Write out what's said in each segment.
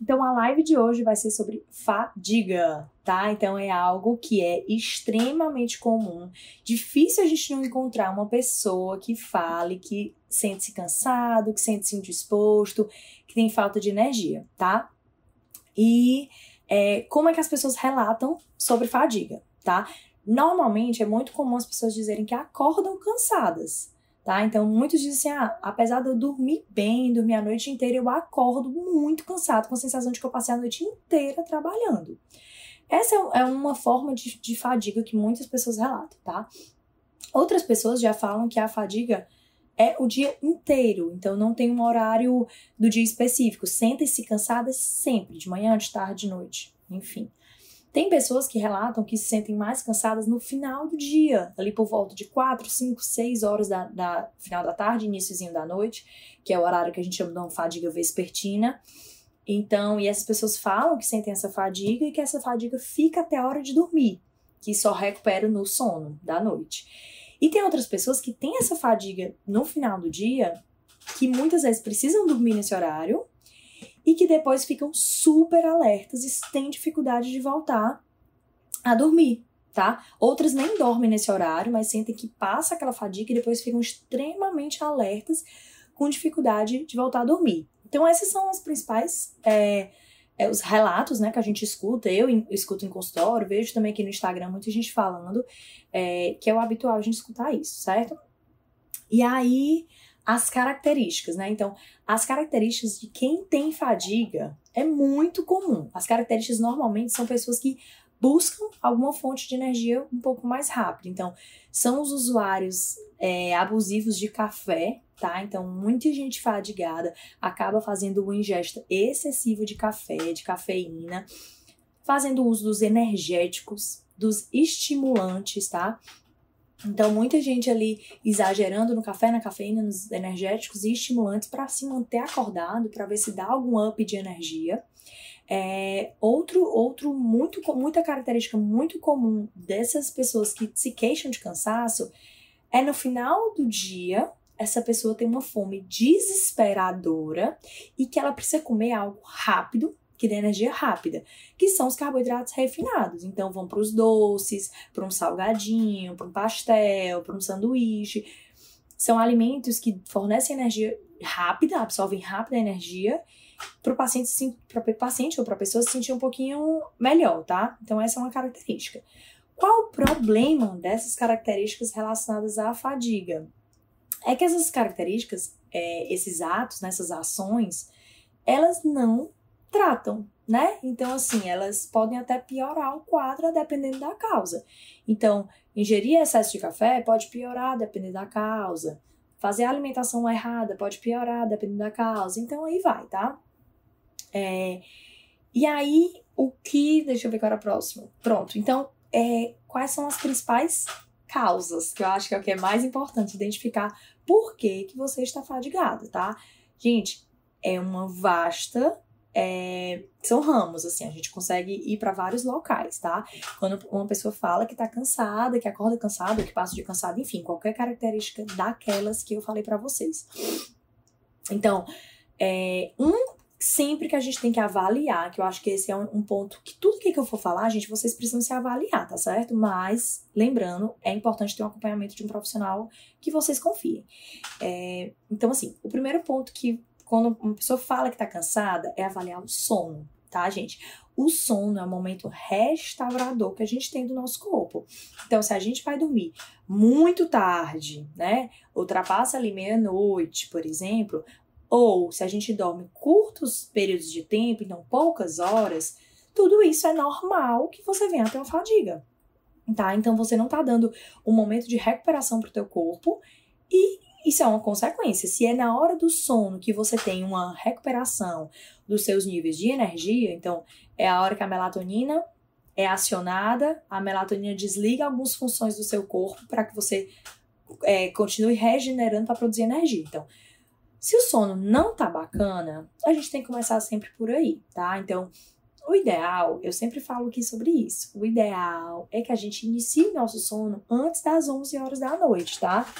Então a live de hoje vai ser sobre fadiga, tá? Então é algo que é extremamente comum. Difícil a gente não encontrar uma pessoa que fale que sente-se cansado, que sente-se indisposto, que tem falta de energia, tá? E é, como é que as pessoas relatam sobre fadiga, tá? Normalmente é muito comum as pessoas dizerem que acordam cansadas, tá? Então muitos dizem assim, ah, apesar de eu dormir bem, dormir a noite inteira, eu acordo muito cansado, com a sensação de que eu passei a noite inteira trabalhando. Essa é, é uma forma de, de fadiga que muitas pessoas relatam, tá? Outras pessoas já falam que a fadiga é o dia inteiro, então não tem um horário do dia específico. Sentem-se cansadas sempre, de manhã, de tarde, de noite, enfim. Tem pessoas que relatam que se sentem mais cansadas no final do dia, ali por volta de 4, 5, 6 horas da, da final da tarde, iníciozinho da noite, que é o horário que a gente chama de uma fadiga vespertina. Então, e essas pessoas falam que sentem essa fadiga e que essa fadiga fica até a hora de dormir, que só recupera no sono da noite. E tem outras pessoas que têm essa fadiga no final do dia, que muitas vezes precisam dormir nesse horário, e que depois ficam super alertas e têm dificuldade de voltar a dormir, tá? Outras nem dormem nesse horário, mas sentem que passa aquela fadiga e depois ficam extremamente alertas com dificuldade de voltar a dormir. Então, esses são os principais é, é, os relatos né, que a gente escuta. Eu escuto em consultório, vejo também aqui no Instagram muita gente falando é, que é o habitual a gente escutar isso, certo? E aí, as características, né? Então, as características de quem tem fadiga é muito comum. As características normalmente são pessoas que buscam alguma fonte de energia um pouco mais rápido. Então, são os usuários é, abusivos de café, tá? Então, muita gente fadigada acaba fazendo uma ingesta excessiva de café, de cafeína, fazendo uso dos energéticos, dos estimulantes, tá? Então, muita gente ali exagerando no café, na cafeína, nos energéticos e estimulantes para se manter acordado, para ver se dá algum up de energia. É, outro, outro muito, muita característica muito comum dessas pessoas que se queixam de cansaço é no final do dia essa pessoa tem uma fome desesperadora e que ela precisa comer algo rápido que dê energia rápida, que são os carboidratos refinados. Então vão para os doces, para um salgadinho, para um pastel, para um sanduíche. São alimentos que fornecem energia rápida, absorvem rápida energia para o paciente, para paciente ou para a pessoa se sentir um pouquinho melhor, tá? Então essa é uma característica. Qual o problema dessas características relacionadas à fadiga? É que essas características, é, esses atos, nessas né, ações, elas não tratam, né? Então, assim, elas podem até piorar o quadro dependendo da causa. Então, ingerir excesso de café pode piorar dependendo da causa. Fazer a alimentação errada pode piorar dependendo da causa. Então, aí vai, tá? É, e aí, o que. Deixa eu ver qual era o próximo. Pronto. Então, é, quais são as principais causas? Que eu acho que é o que é mais importante, identificar por que, que você está fadigado, tá? Gente, é uma vasta é, são ramos, assim, a gente consegue ir para vários locais, tá? Quando uma pessoa fala que tá cansada, que acorda cansada, que passa de cansada, enfim, qualquer característica daquelas que eu falei para vocês. Então, é, um sempre que a gente tem que avaliar, que eu acho que esse é um, um ponto que tudo que, eu for falar, gente, vocês precisam se avaliar, tá certo? Mas, lembrando, é importante ter um acompanhamento de um profissional que vocês confiem. É, então, assim, o primeiro ponto que quando uma pessoa fala que tá cansada, é avaliar o sono, tá, gente? O sono é um momento restaurador que a gente tem do nosso corpo. Então, se a gente vai dormir muito tarde, né? Ultrapassa ali meia-noite, por exemplo, ou se a gente dorme curtos períodos de tempo, então poucas horas, tudo isso é normal que você venha ter uma fadiga. Tá? Então você não tá dando um momento de recuperação pro teu corpo e isso é uma consequência. Se é na hora do sono que você tem uma recuperação dos seus níveis de energia, então é a hora que a melatonina é acionada, a melatonina desliga algumas funções do seu corpo para que você é, continue regenerando para produzir energia. Então, se o sono não tá bacana, a gente tem que começar sempre por aí, tá? Então, o ideal, eu sempre falo aqui sobre isso. O ideal é que a gente inicie o nosso sono antes das 11 horas da noite, tá?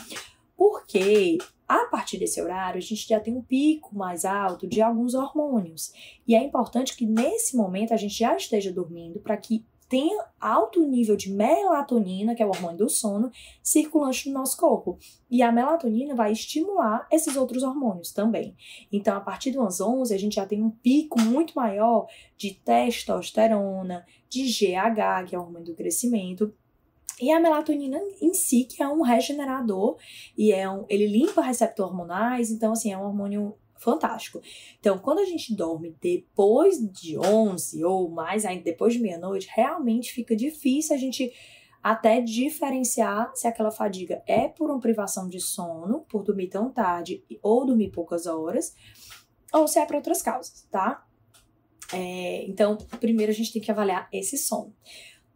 Porque a partir desse horário, a gente já tem um pico mais alto de alguns hormônios. E é importante que nesse momento a gente já esteja dormindo para que tenha alto nível de melatonina, que é o hormônio do sono, circulante no nosso corpo. E a melatonina vai estimular esses outros hormônios também. Então, a partir das 11, a gente já tem um pico muito maior de testosterona, de GH, que é o hormônio do crescimento, e a melatonina em si, que é um regenerador, e é um, ele limpa receptores hormonais, então, assim, é um hormônio fantástico. Então, quando a gente dorme depois de 11 ou mais ainda depois de meia-noite, realmente fica difícil a gente até diferenciar se aquela fadiga é por uma privação de sono, por dormir tão tarde ou dormir poucas horas, ou se é por outras causas, tá? É, então, primeiro a gente tem que avaliar esse sono.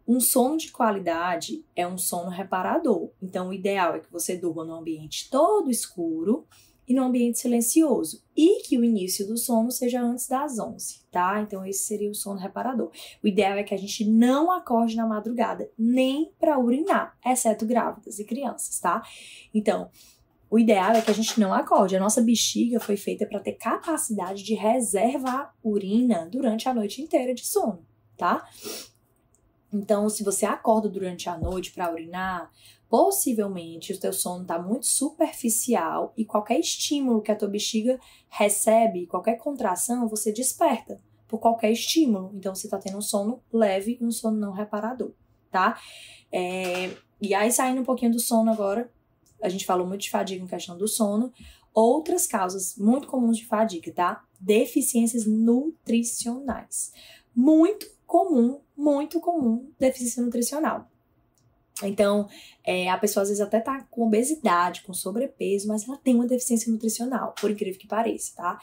Um sono de qualidade é um sono reparador. Então, o ideal é que você durma num ambiente todo escuro e num ambiente silencioso. E que o início do sono seja antes das 11, tá? Então, esse seria o sono reparador. O ideal é que a gente não acorde na madrugada, nem para urinar, exceto grávidas e crianças, tá? Então, o ideal é que a gente não acorde. A nossa bexiga foi feita para ter capacidade de reservar urina durante a noite inteira de sono, tá? Então, se você acorda durante a noite para urinar, possivelmente o teu sono está muito superficial e qualquer estímulo que a tua bexiga recebe, qualquer contração, você desperta por qualquer estímulo. Então, você está tendo um sono leve e um sono não reparador, tá? É... E aí, saindo um pouquinho do sono agora, a gente falou muito de fadiga em questão do sono. Outras causas muito comuns de fadiga, tá? Deficiências nutricionais. Muito comum, muito comum, deficiência nutricional. Então, é, a pessoa às vezes até tá com obesidade, com sobrepeso, mas ela tem uma deficiência nutricional, por incrível que pareça, tá?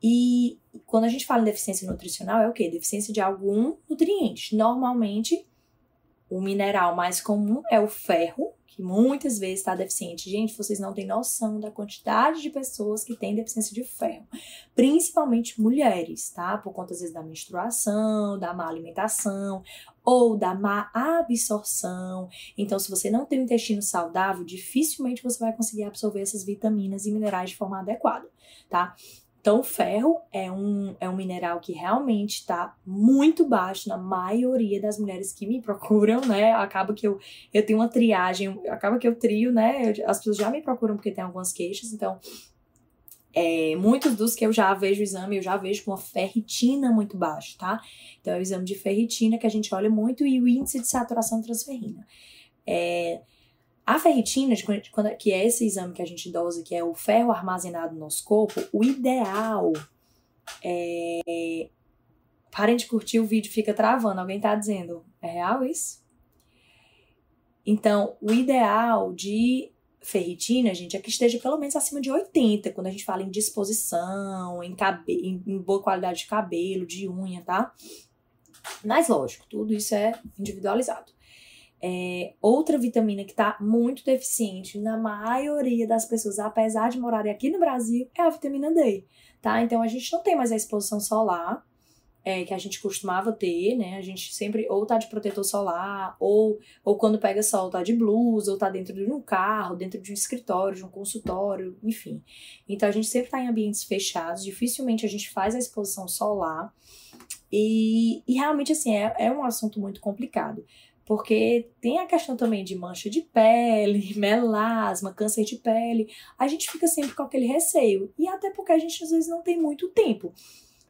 E quando a gente fala em deficiência nutricional, é o quê? Deficiência de algum nutriente. Normalmente, o mineral mais comum é o ferro, que muitas vezes está deficiente. Gente, vocês não têm noção da quantidade de pessoas que têm deficiência de ferro, principalmente mulheres, tá? Por conta às vezes da menstruação, da má alimentação ou da má absorção. Então, se você não tem um intestino saudável, dificilmente você vai conseguir absorver essas vitaminas e minerais de forma adequada, tá? Então, o ferro é um, é um mineral que realmente está muito baixo na maioria das mulheres que me procuram, né? Acaba que eu, eu tenho uma triagem, acaba que eu trio, né? As pessoas já me procuram porque tem algumas queixas, então. É, muitos dos que eu já vejo o exame, eu já vejo com uma ferritina muito baixa, tá? Então, é o exame de ferritina que a gente olha muito e o índice de saturação transferrina. É, a ferritina, que é esse exame que a gente dosa, que é o ferro armazenado no nosso corpo, o ideal é. Parem de curtir o vídeo, fica travando. Alguém tá dizendo, é real isso? Então, o ideal de ferritina, gente, é que esteja pelo menos acima de 80, quando a gente fala em disposição, em, em, em boa qualidade de cabelo, de unha, tá? Mas lógico, tudo isso é individualizado. É, outra vitamina que está muito deficiente na maioria das pessoas, apesar de morarem aqui no Brasil, é a vitamina D, tá? Então a gente não tem mais a exposição solar é, que a gente costumava ter, né? A gente sempre ou tá de protetor solar, ou, ou quando pega sol tá de blusa, ou tá dentro de um carro, dentro de um escritório, de um consultório, enfim. Então a gente sempre tá em ambientes fechados, dificilmente a gente faz a exposição solar. E, e realmente, assim, é, é um assunto muito complicado. Porque tem a questão também de mancha de pele, melasma, câncer de pele. A gente fica sempre com aquele receio. E até porque a gente às vezes não tem muito tempo.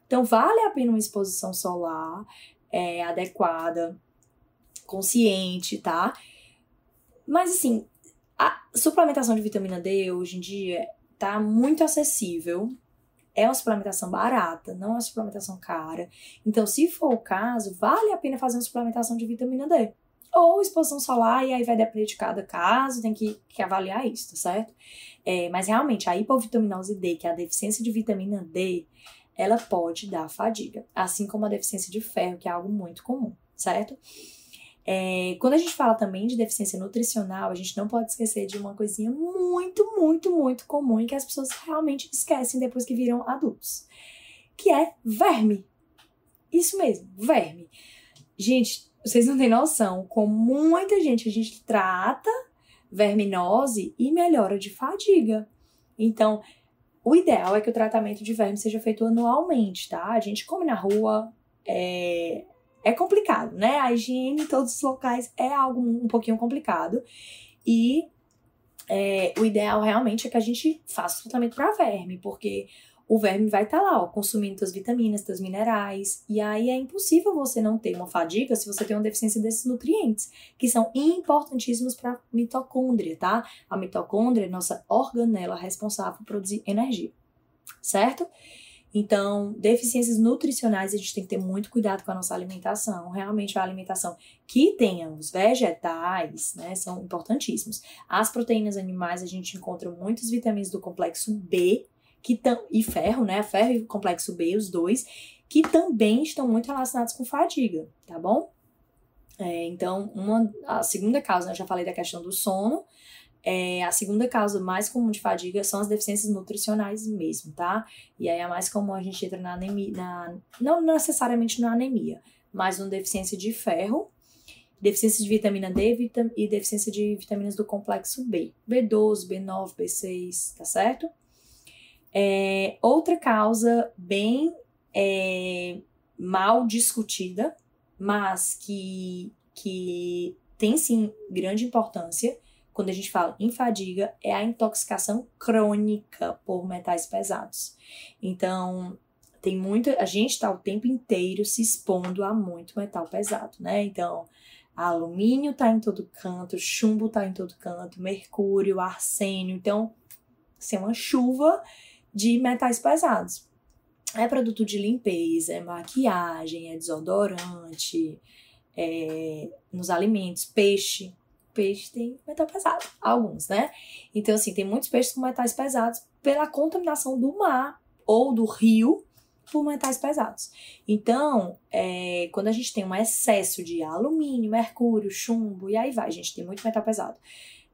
Então, vale a pena uma exposição solar é, adequada, consciente, tá? Mas, assim, a suplementação de vitamina D hoje em dia tá muito acessível. É uma suplementação barata, não é uma suplementação cara. Então, se for o caso, vale a pena fazer uma suplementação de vitamina D ou exposição solar, e aí vai depender de cada caso, tem que, que avaliar isso, tá certo? É, mas realmente, a hipovitaminose D, que é a deficiência de vitamina D, ela pode dar fadiga, assim como a deficiência de ferro, que é algo muito comum, certo? É, quando a gente fala também de deficiência nutricional, a gente não pode esquecer de uma coisinha muito, muito, muito comum e que as pessoas realmente esquecem depois que viram adultos, que é verme. Isso mesmo, verme. Gente, vocês não têm noção com muita gente a gente trata verminose e melhora de fadiga. Então, o ideal é que o tratamento de verme seja feito anualmente, tá? A gente come na rua, é, é complicado, né? A higiene em todos os locais é algo um pouquinho complicado. E é, o ideal realmente é que a gente faça o tratamento para verme, porque o verme vai estar tá lá, ó, consumindo suas vitaminas, seus minerais, e aí é impossível você não ter uma fadiga se você tem uma deficiência desses nutrientes, que são importantíssimos para a mitocôndria, tá? A mitocôndria é nossa organela responsável por produzir energia, certo? Então, deficiências nutricionais, a gente tem que ter muito cuidado com a nossa alimentação. Realmente, a alimentação que tenha os vegetais, né, são importantíssimos. As proteínas animais, a gente encontra muitas vitaminas do complexo B, que e ferro, né? Ferro e complexo B, os dois, que também estão muito relacionados com fadiga, tá bom? É, então, uma, a segunda causa, né, eu já falei da questão do sono. É, a segunda causa mais comum de fadiga são as deficiências nutricionais mesmo, tá? E aí a mais comum a gente entra na anemia, na, não necessariamente na anemia, mas na deficiência de ferro, deficiência de vitamina D vitam, e deficiência de vitaminas do complexo B, B12, B9, B6, tá certo? É, outra causa bem é, mal discutida, mas que, que tem sim grande importância quando a gente fala em fadiga, é a intoxicação crônica por metais pesados. Então, tem muita. A gente está o tempo inteiro se expondo a muito metal pesado, né? Então, alumínio está em todo canto, chumbo está em todo canto, mercúrio, arsênio. Então, assim, é uma chuva de metais pesados. É produto de limpeza, é maquiagem, é desodorante, é, nos alimentos, peixe. Peixe tem metal pesado, alguns, né? Então, assim, tem muitos peixes com metais pesados pela contaminação do mar ou do rio por metais pesados. Então, é, quando a gente tem um excesso de alumínio, mercúrio, chumbo, e aí vai, a gente tem muito metal pesado,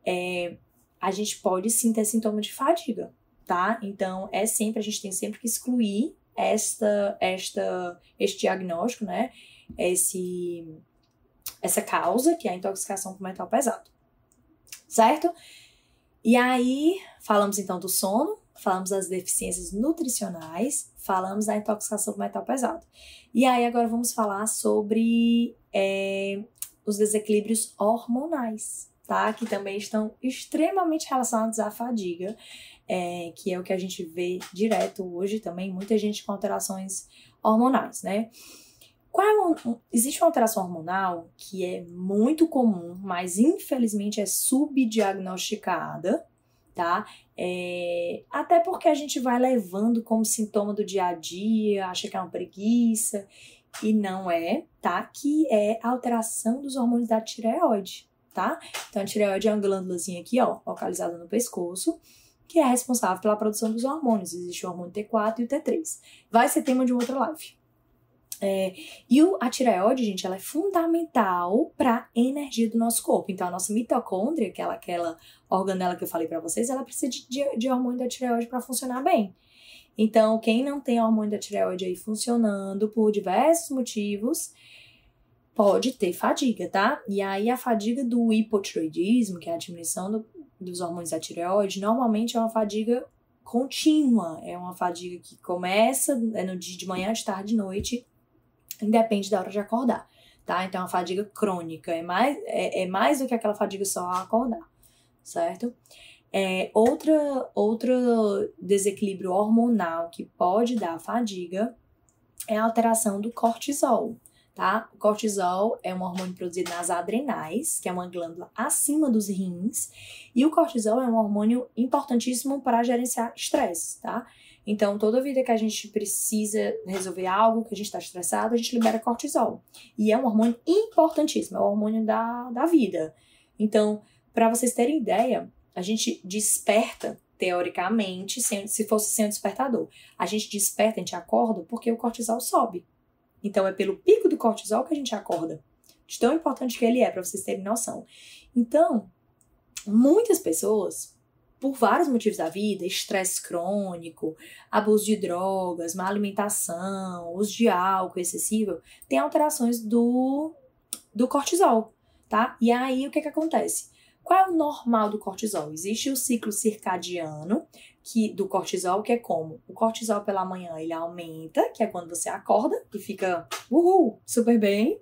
é, a gente pode sim ter sintoma de fadiga tá? Então, é sempre, a gente tem sempre que excluir esta, esta, este diagnóstico, né? Esse, essa causa, que é a intoxicação por metal pesado, certo? E aí, falamos então do sono, falamos das deficiências nutricionais, falamos da intoxicação por metal pesado. E aí, agora vamos falar sobre é, os desequilíbrios hormonais, tá? Que também estão extremamente relacionados à fadiga é, que é o que a gente vê direto hoje também, muita gente com alterações hormonais, né? Qual é uma, existe uma alteração hormonal que é muito comum, mas infelizmente é subdiagnosticada, tá? É, até porque a gente vai levando como sintoma do dia a dia, acha que é uma preguiça, e não é, tá? Que é a alteração dos hormônios da tireoide, tá? Então a tireoide é uma glândulazinha aqui, ó, localizada no pescoço, que é responsável pela produção dos hormônios. Existe o hormônio T4 e o T3. Vai ser tema de outra live. É, e o, a tireoide, gente, ela é fundamental para energia do nosso corpo. Então, a nossa mitocôndria, aquela, aquela organela que eu falei para vocês, ela precisa de, de, de hormônio da tireoide para funcionar bem. Então, quem não tem hormônio da tireoide aí funcionando por diversos motivos, pode ter fadiga, tá? E aí, a fadiga do hipotiroidismo, que é a diminuição do, dos hormônios da tireoide, normalmente é uma fadiga contínua, é uma fadiga que começa é no dia de manhã, de tarde, de noite, independe da hora de acordar, tá? Então, é uma fadiga crônica, é mais, é, é mais do que aquela fadiga só a acordar, certo? É, outra, outro desequilíbrio hormonal que pode dar fadiga é a alteração do cortisol tá? O cortisol é um hormônio produzido nas adrenais, que é uma glândula acima dos rins, e o cortisol é um hormônio importantíssimo para gerenciar estresse, tá? Então, toda vida que a gente precisa resolver algo, que a gente está estressado, a gente libera cortisol. E é um hormônio importantíssimo, é o hormônio da, da vida. Então, para vocês terem ideia, a gente desperta, teoricamente, se fosse sem o despertador. A gente desperta, a gente acorda porque o cortisol sobe. Então é pelo pico do cortisol que a gente acorda. De tão importante que ele é, para vocês terem noção. Então, muitas pessoas, por vários motivos da vida, estresse crônico, abuso de drogas, má alimentação, uso de álcool excessivo, tem alterações do, do cortisol, tá? E aí o que que acontece? Qual é o normal do cortisol? Existe o ciclo circadiano que do cortisol, que é como? O cortisol pela manhã ele aumenta, que é quando você acorda e fica uhul, super bem.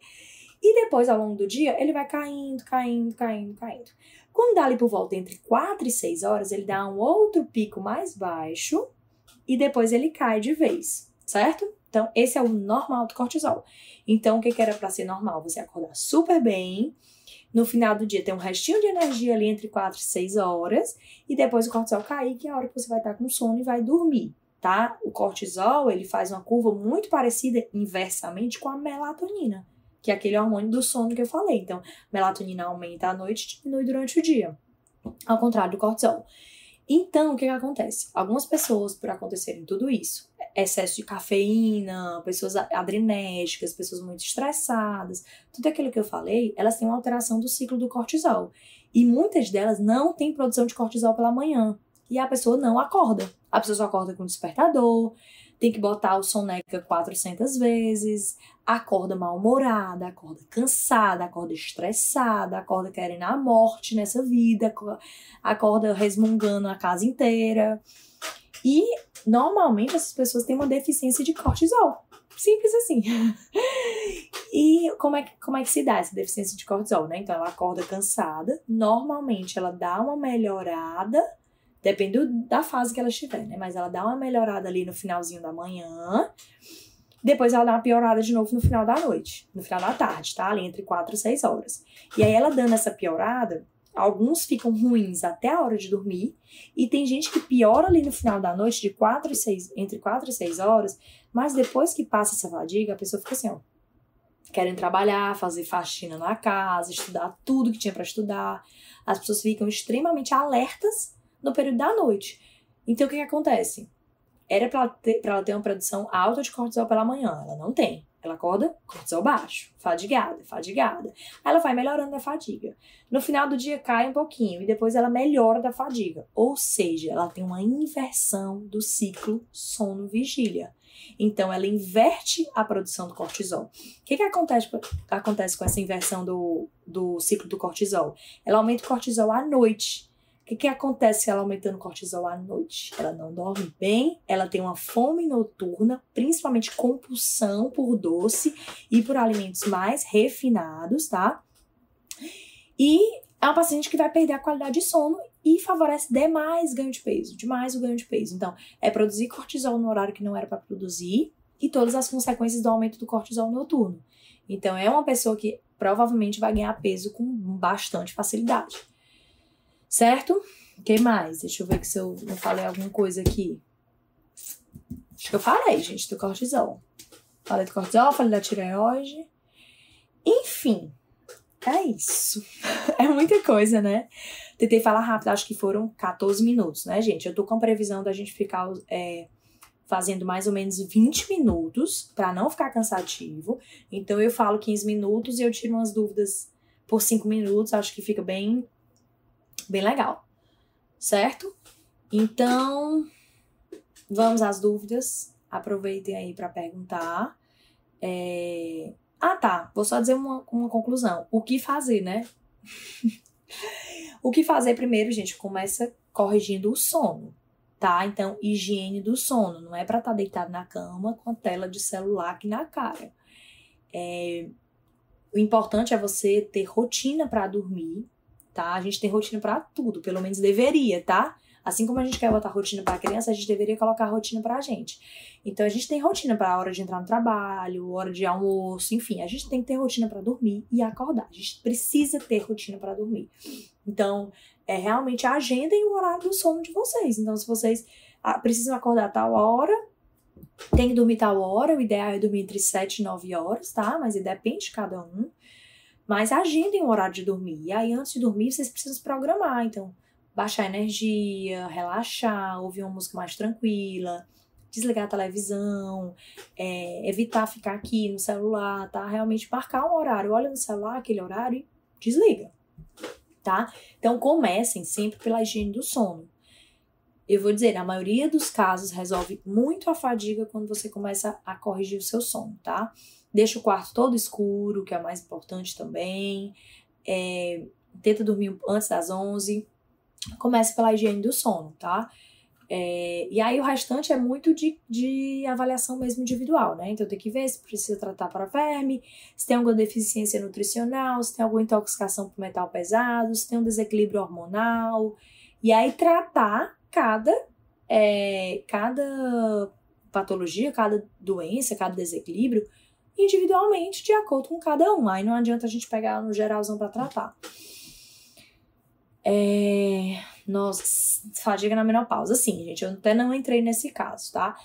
E depois, ao longo do dia, ele vai caindo, caindo, caindo, caindo. Quando dá ali por volta entre 4 e 6 horas, ele dá um outro pico mais baixo e depois ele cai de vez, certo? Então, esse é o normal do cortisol. Então, o que, que era para ser normal? Você acordar super bem, no final do dia tem um restinho de energia ali entre 4 e 6 horas, e depois o cortisol cair, que é a hora que você vai estar com sono e vai dormir, tá? O cortisol, ele faz uma curva muito parecida inversamente com a melatonina, que é aquele hormônio do sono que eu falei. Então, melatonina aumenta à noite e diminui durante o dia. Ao contrário do cortisol. Então, o que, que acontece? Algumas pessoas, por acontecerem tudo isso, excesso de cafeína, pessoas adrenérgicas, pessoas muito estressadas, tudo aquilo que eu falei, elas têm uma alteração do ciclo do cortisol. E muitas delas não têm produção de cortisol pela manhã. E a pessoa não acorda. A pessoa só acorda com despertador, tem que botar o soneca 400 vezes, acorda mal-humorada, acorda cansada, acorda estressada, acorda querendo a morte nessa vida, acorda resmungando a casa inteira. E normalmente essas pessoas têm uma deficiência de cortisol. Simples assim. e como é, que, como é que se dá essa deficiência de cortisol, né? Então ela acorda cansada, normalmente ela dá uma melhorada Depende da fase que ela estiver, né? Mas ela dá uma melhorada ali no finalzinho da manhã. Depois ela dá uma piorada de novo no final da noite, no final da tarde, tá? Ali entre 4 e 6 horas. E aí ela dando essa piorada, alguns ficam ruins até a hora de dormir, e tem gente que piora ali no final da noite de 4 e 6, entre 4 e 6 horas, mas depois que passa essa fadiga, a pessoa fica assim, ó, querem trabalhar, fazer faxina na casa, estudar tudo que tinha para estudar. As pessoas ficam extremamente alertas no período da noite. Então o que, que acontece? Era para ela, ter, uma produção alta de cortisol pela manhã, ela não tem. Ela acorda cortisol baixo, fadigada, fadigada. Aí ela vai melhorando da fadiga. No final do dia cai um pouquinho e depois ela melhora da fadiga. Ou seja, ela tem uma inversão do ciclo sono-vigília. Então ela inverte a produção do cortisol. O que, que acontece, acontece com essa inversão do, do ciclo do cortisol? Ela aumenta o cortisol à noite que, que acontece ela aumentando cortisol à noite? Ela não dorme bem, ela tem uma fome noturna, principalmente compulsão por doce e por alimentos mais refinados, tá? E é uma paciente que vai perder a qualidade de sono e favorece demais ganho de peso, demais o ganho de peso. Então, é produzir cortisol no horário que não era para produzir e todas as consequências do aumento do cortisol noturno. Então, é uma pessoa que provavelmente vai ganhar peso com bastante facilidade. Certo? Que mais? Deixa eu ver se eu não falei alguma coisa aqui. Acho que eu falei, gente, do cortisol. Falei do cortisol, falei da tireoide. Enfim, é isso. É muita coisa, né? Tentei falar rápido, acho que foram 14 minutos, né, gente? Eu tô com a previsão da gente ficar é, fazendo mais ou menos 20 minutos, para não ficar cansativo. Então eu falo 15 minutos e eu tiro umas dúvidas por 5 minutos, acho que fica bem bem legal, certo? Então, vamos às dúvidas. Aproveitem aí para perguntar. É... Ah, tá. Vou só dizer uma, uma conclusão. O que fazer, né? o que fazer primeiro, gente? Começa corrigindo o sono, tá? Então, higiene do sono. Não é para estar tá deitado na cama com a tela de celular aqui na cara. É... O importante é você ter rotina para dormir, tá? A gente tem rotina para tudo, pelo menos deveria, tá? Assim como a gente quer botar rotina para a criança, a gente deveria colocar rotina para a gente. Então a gente tem rotina para a hora de entrar no trabalho, hora de almoço, enfim, a gente tem que ter rotina para dormir e acordar. A gente precisa ter rotina para dormir. Então, é realmente agendem o horário do sono de vocês. Então, se vocês ah, precisam acordar tal hora, tem que dormir tal hora, o ideal é dormir entre 7 e 9 horas, tá? Mas depende de cada um. Mas agendem o horário de dormir. E aí, antes de dormir, vocês precisam se programar. Então, baixar a energia, relaxar, ouvir uma música mais tranquila, desligar a televisão, é, evitar ficar aqui no celular, tá? Realmente marcar um horário. Olha no celular aquele horário e desliga, tá? Então, comecem sempre pela higiene do sono. Eu vou dizer, a maioria dos casos resolve muito a fadiga quando você começa a corrigir o seu sono, tá? Deixa o quarto todo escuro, que é o mais importante também. É, tenta dormir antes das 11. Comece pela higiene do sono, tá? É, e aí o restante é muito de, de avaliação mesmo individual, né? Então tem que ver se precisa tratar para verme, se tem alguma deficiência nutricional, se tem alguma intoxicação por metal pesado, se tem um desequilíbrio hormonal. E aí tratar cada, é, cada patologia, cada doença, cada desequilíbrio individualmente de acordo com cada um. Aí não adianta a gente pegar no geralzão para tratar. É... Nossa, fadiga na menopausa. Sim, gente, eu até não entrei nesse caso, tá?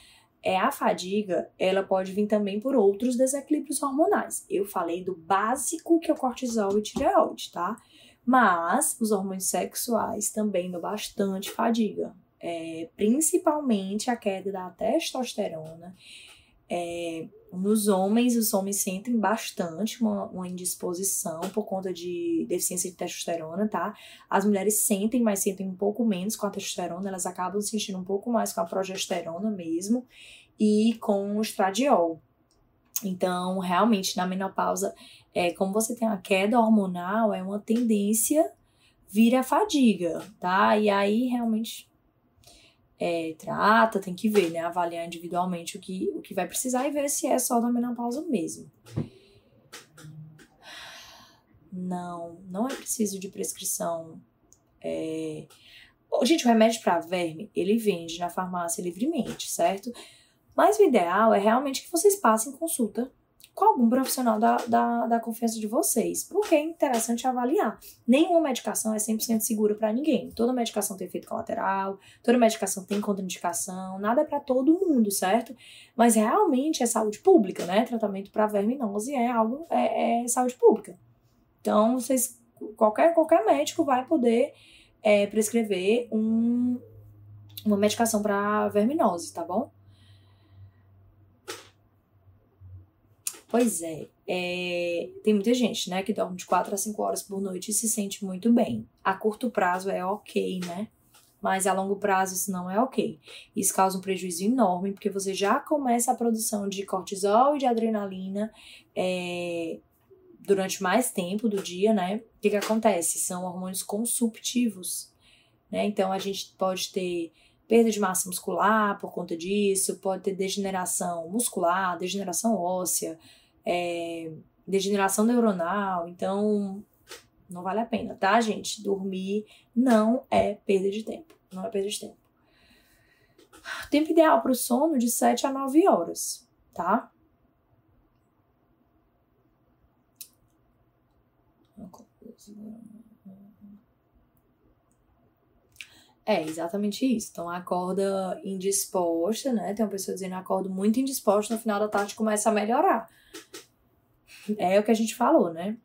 É a fadiga, ela pode vir também por outros desequilíbrios hormonais. Eu falei do básico que é o cortisol e tireoide, tá? Mas os hormônios sexuais também dão bastante fadiga. É, principalmente a queda da testosterona é, nos homens, os homens sentem bastante uma, uma, indisposição por conta de deficiência de testosterona, tá? As mulheres sentem, mas sentem um pouco menos com a testosterona, elas acabam sentindo um pouco mais com a progesterona mesmo e com o estradiol. Então, realmente, na menopausa, é, como você tem a queda hormonal, é uma tendência vir a fadiga, tá? E aí, realmente, é, trata, tem que ver, né? Avaliar individualmente o que, o que vai precisar e ver se é só da menopausa mesmo. Não, não é preciso de prescrição. É... Gente, o remédio para verme, ele vende na farmácia livremente, certo? Mas o ideal é realmente que vocês passem consulta com algum profissional da, da, da confiança de vocês, porque é interessante avaliar. Nenhuma medicação é 100% segura para ninguém. Toda medicação tem efeito colateral, toda medicação tem contraindicação, nada é para todo mundo, certo? Mas realmente é saúde pública, né? Tratamento para verminose é algo, é, é, saúde pública. Então, vocês, qualquer, qualquer médico vai poder é, prescrever um, uma medicação para verminose, tá bom? Pois é, é, tem muita gente, né, que dorme de 4 a 5 horas por noite e se sente muito bem. A curto prazo é ok, né? Mas a longo prazo isso não é ok. Isso causa um prejuízo enorme, porque você já começa a produção de cortisol e de adrenalina é, durante mais tempo do dia, né? O que, que acontece? São hormônios consumptivos, né? Então a gente pode ter perda de massa muscular por conta disso, pode ter degeneração muscular, degeneração óssea, é, degeneração neuronal, então não vale a pena, tá, gente? Dormir não é perda de tempo, não é perda de tempo. Tempo ideal para o sono de 7 a 9 horas, tá? É exatamente isso. Então acorda indisposta, né? Tem uma pessoa dizendo acordo muito indisposta, no final da tarde começa a melhorar. É o que a gente falou, né?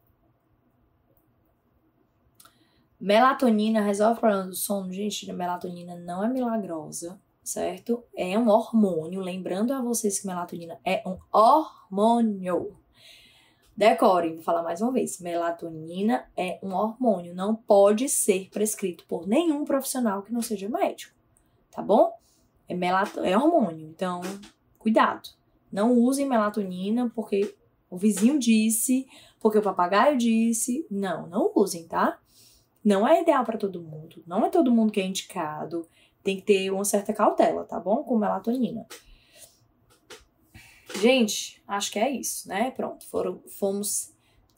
Melatonina resolve o problema do sono? Gente, a melatonina não é milagrosa, certo? É um hormônio. Lembrando a vocês que melatonina é um hormônio. Decorem, vou falar mais uma vez. Melatonina é um hormônio, não pode ser prescrito por nenhum profissional que não seja médico, tá bom? É, melato é hormônio, então cuidado. Não usem melatonina porque o vizinho disse, porque o papagaio disse. Não, não usem, tá? Não é ideal para todo mundo, não é todo mundo que é indicado. Tem que ter uma certa cautela, tá bom? Com melatonina. Gente, acho que é isso, né? Pronto, foram, fomos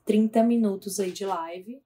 30 minutos aí de live.